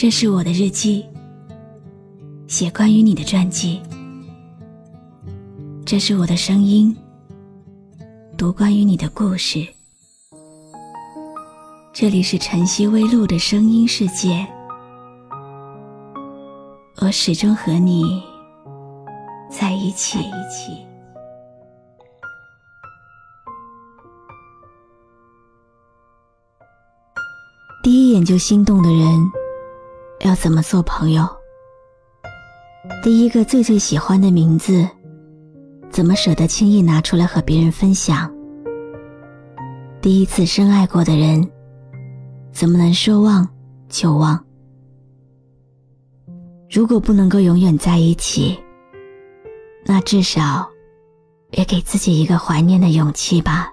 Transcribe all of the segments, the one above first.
这是我的日记，写关于你的传记。这是我的声音，读关于你的故事。这里是晨曦微露的声音世界，我始终和你在一起。第一眼就心动的人，要怎么做朋友？第一个最最喜欢的名字，怎么舍得轻易拿出来和别人分享？第一次深爱过的人，怎么能说忘就忘？如果不能够永远在一起，那至少也给自己一个怀念的勇气吧。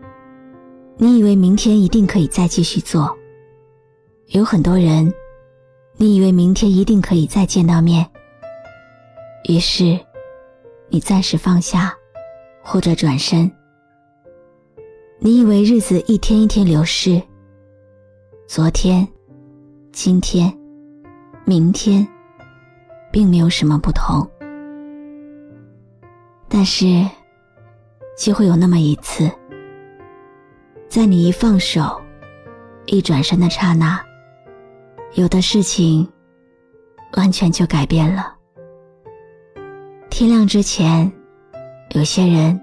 你以为明天一定可以再继续做，有很多人，你以为明天一定可以再见到面，于是，你暂时放下，或者转身。你以为日子一天一天流逝，昨天、今天、明天，并没有什么不同，但是，就会有那么一次。在你一放手、一转身的刹那，有的事情完全就改变了。天亮之前，有些人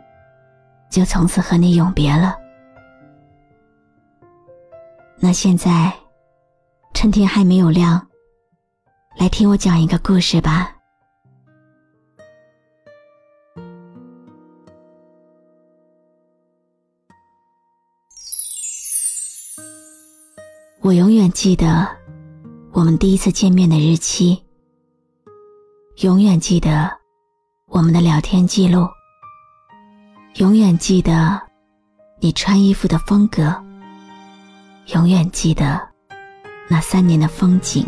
就从此和你永别了。那现在，趁天还没有亮，来听我讲一个故事吧。我永远记得我们第一次见面的日期，永远记得我们的聊天记录，永远记得你穿衣服的风格，永远记得那三年的风景。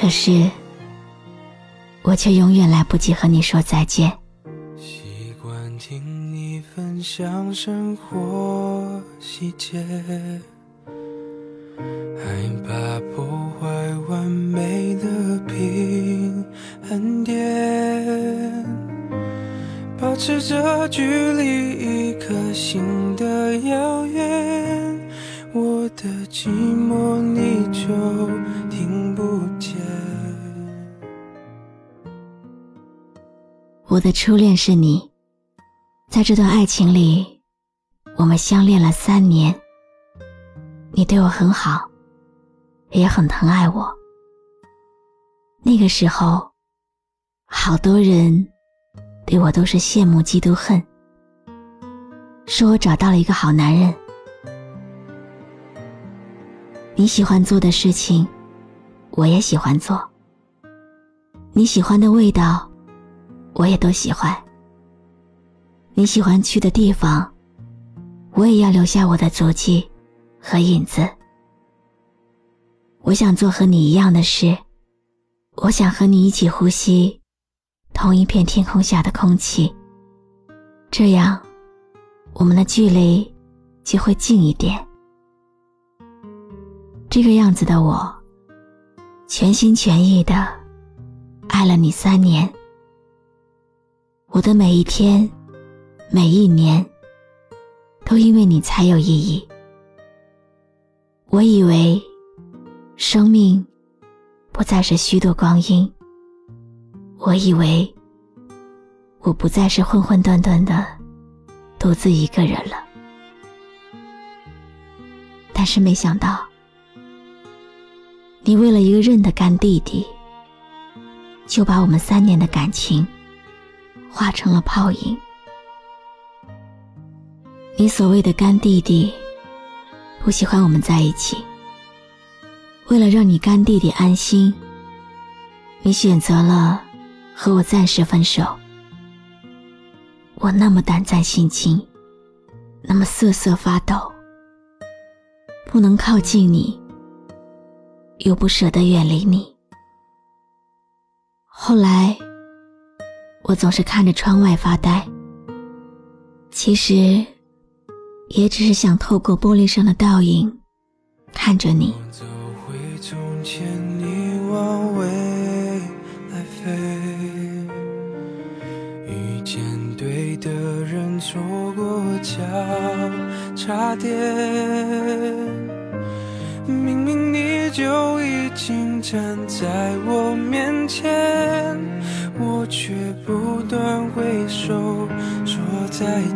可是，我却永远来不及和你说再见。习惯听你分享生活细节。害怕破坏完美的平衡点，保持着距离一颗心的遥远，我的寂寞你就听不见。我的初恋是你，在这段爱情里，我们相恋了三年。你对我很好，也很疼爱我。那个时候，好多人对我都是羡慕、嫉妒、恨，说我找到了一个好男人。你喜欢做的事情，我也喜欢做；你喜欢的味道，我也都喜欢；你喜欢去的地方，我也要留下我的足迹。和影子，我想做和你一样的事，我想和你一起呼吸同一片天空下的空气，这样我们的距离就会近一点。这个样子的我，全心全意的爱了你三年，我的每一天、每一年，都因为你才有意义。我以为，生命不再是虚度光阴。我以为，我不再是混混沌沌的独自一个人了。但是没想到，你为了一个认的干弟弟，就把我们三年的感情化成了泡影。你所谓的干弟弟不喜欢我们在一起，为了让你干弟弟安心，你选择了和我暂时分手。我那么胆战心惊，那么瑟瑟发抖，不能靠近你，又不舍得远离你。后来，我总是看着窗外发呆，其实。也只是想透过玻璃上的倒影，看着你。走回从前，你往未来飞，遇见对的人，错过交叉点。明明你就已经站在我面前，我却不断挥手说再见。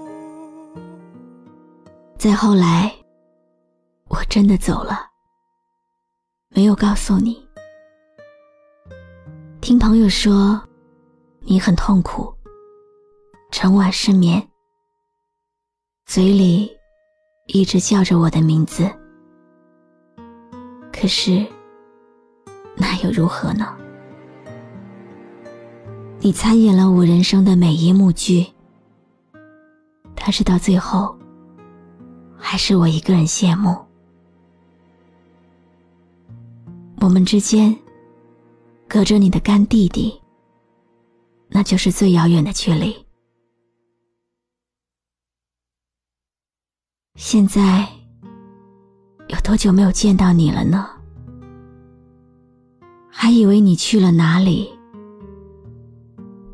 再后来，我真的走了，没有告诉你。听朋友说，你很痛苦，整晚失眠，嘴里一直叫着我的名字。可是，那又如何呢？你参演了我人生的每一幕剧，但是到最后。还是我一个人羡慕。我们之间隔着你的干弟弟，那就是最遥远的距离。现在有多久没有见到你了呢？还以为你去了哪里，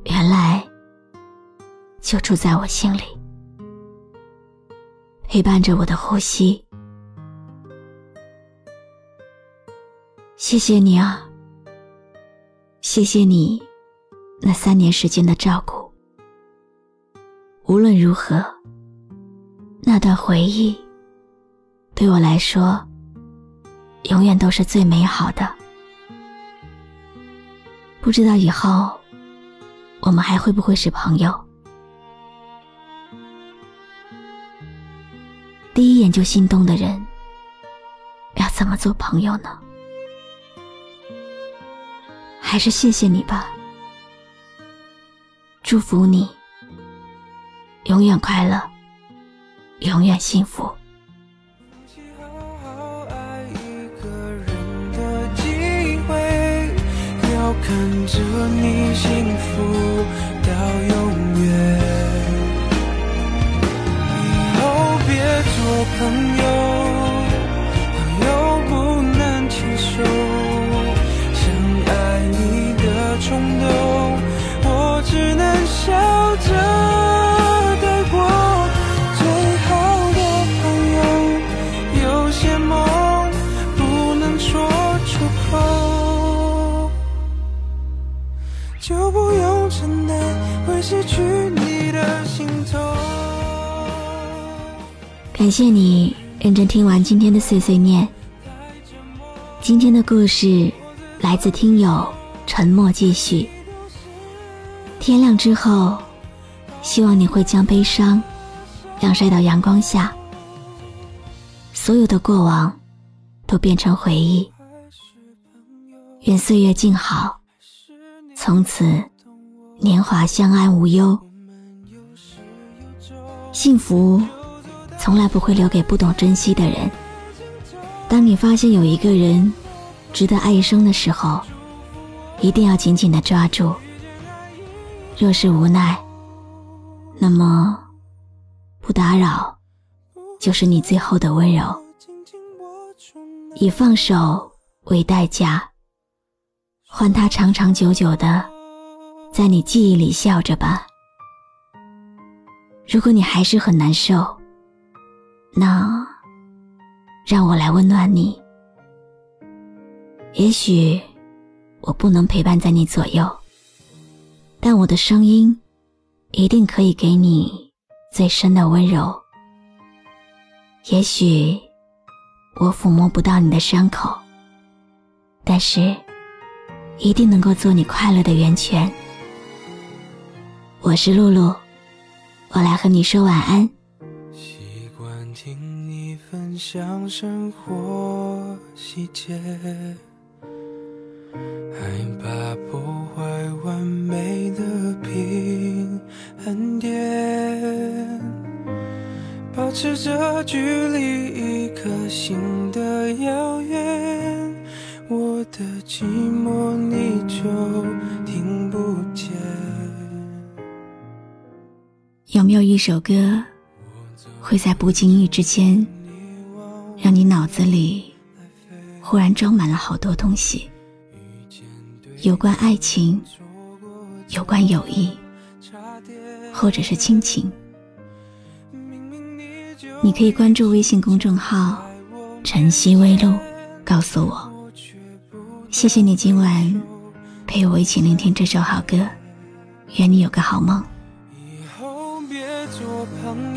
原来就住在我心里。陪伴着我的呼吸，谢谢你啊！谢谢你那三年时间的照顾。无论如何，那段回忆对我来说，永远都是最美好的。不知道以后我们还会不会是朋友？第一眼就心动的人，要怎么做朋友呢？还是谢谢你吧，祝福你，永远快乐，永远幸福。看着你幸福感谢你认真听完今天的碎碎念。今天的故事来自听友沉默继续。天亮之后，希望你会将悲伤晾晒到阳光下，所有的过往都变成回忆。愿岁月静好，从此年华相安无忧，幸福。从来不会留给不懂珍惜的人。当你发现有一个人值得爱一生的时候，一定要紧紧的抓住。若是无奈，那么不打扰就是你最后的温柔。以放手为代价，换他长长久久的在你记忆里笑着吧。如果你还是很难受，那让我来温暖你。也许我不能陪伴在你左右，但我的声音一定可以给你最深的温柔。也许我抚摸不到你的伤口，但是一定能够做你快乐的源泉。我是露露，我来和你说晚安。习惯听你分享生活细节。害怕破坏完美的平衡点，保持着距离一颗心的遥远，我的寂寞你就听不见。有没有一首歌，会在不经意之间，让你脑子里忽然装满了好多东西？有关爱情，有关友谊，或者是亲情，你可以关注微信公众号“晨曦微露”，告诉我。谢谢你今晚陪我一起聆听这首好歌，愿你有个好梦。以后别做朋友，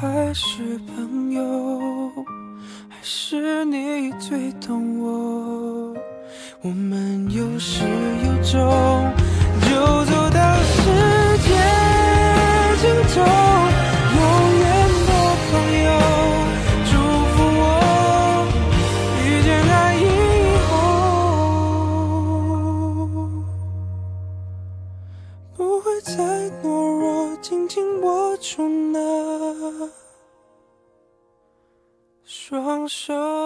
还是朋友。还是你最懂我，我们有时手。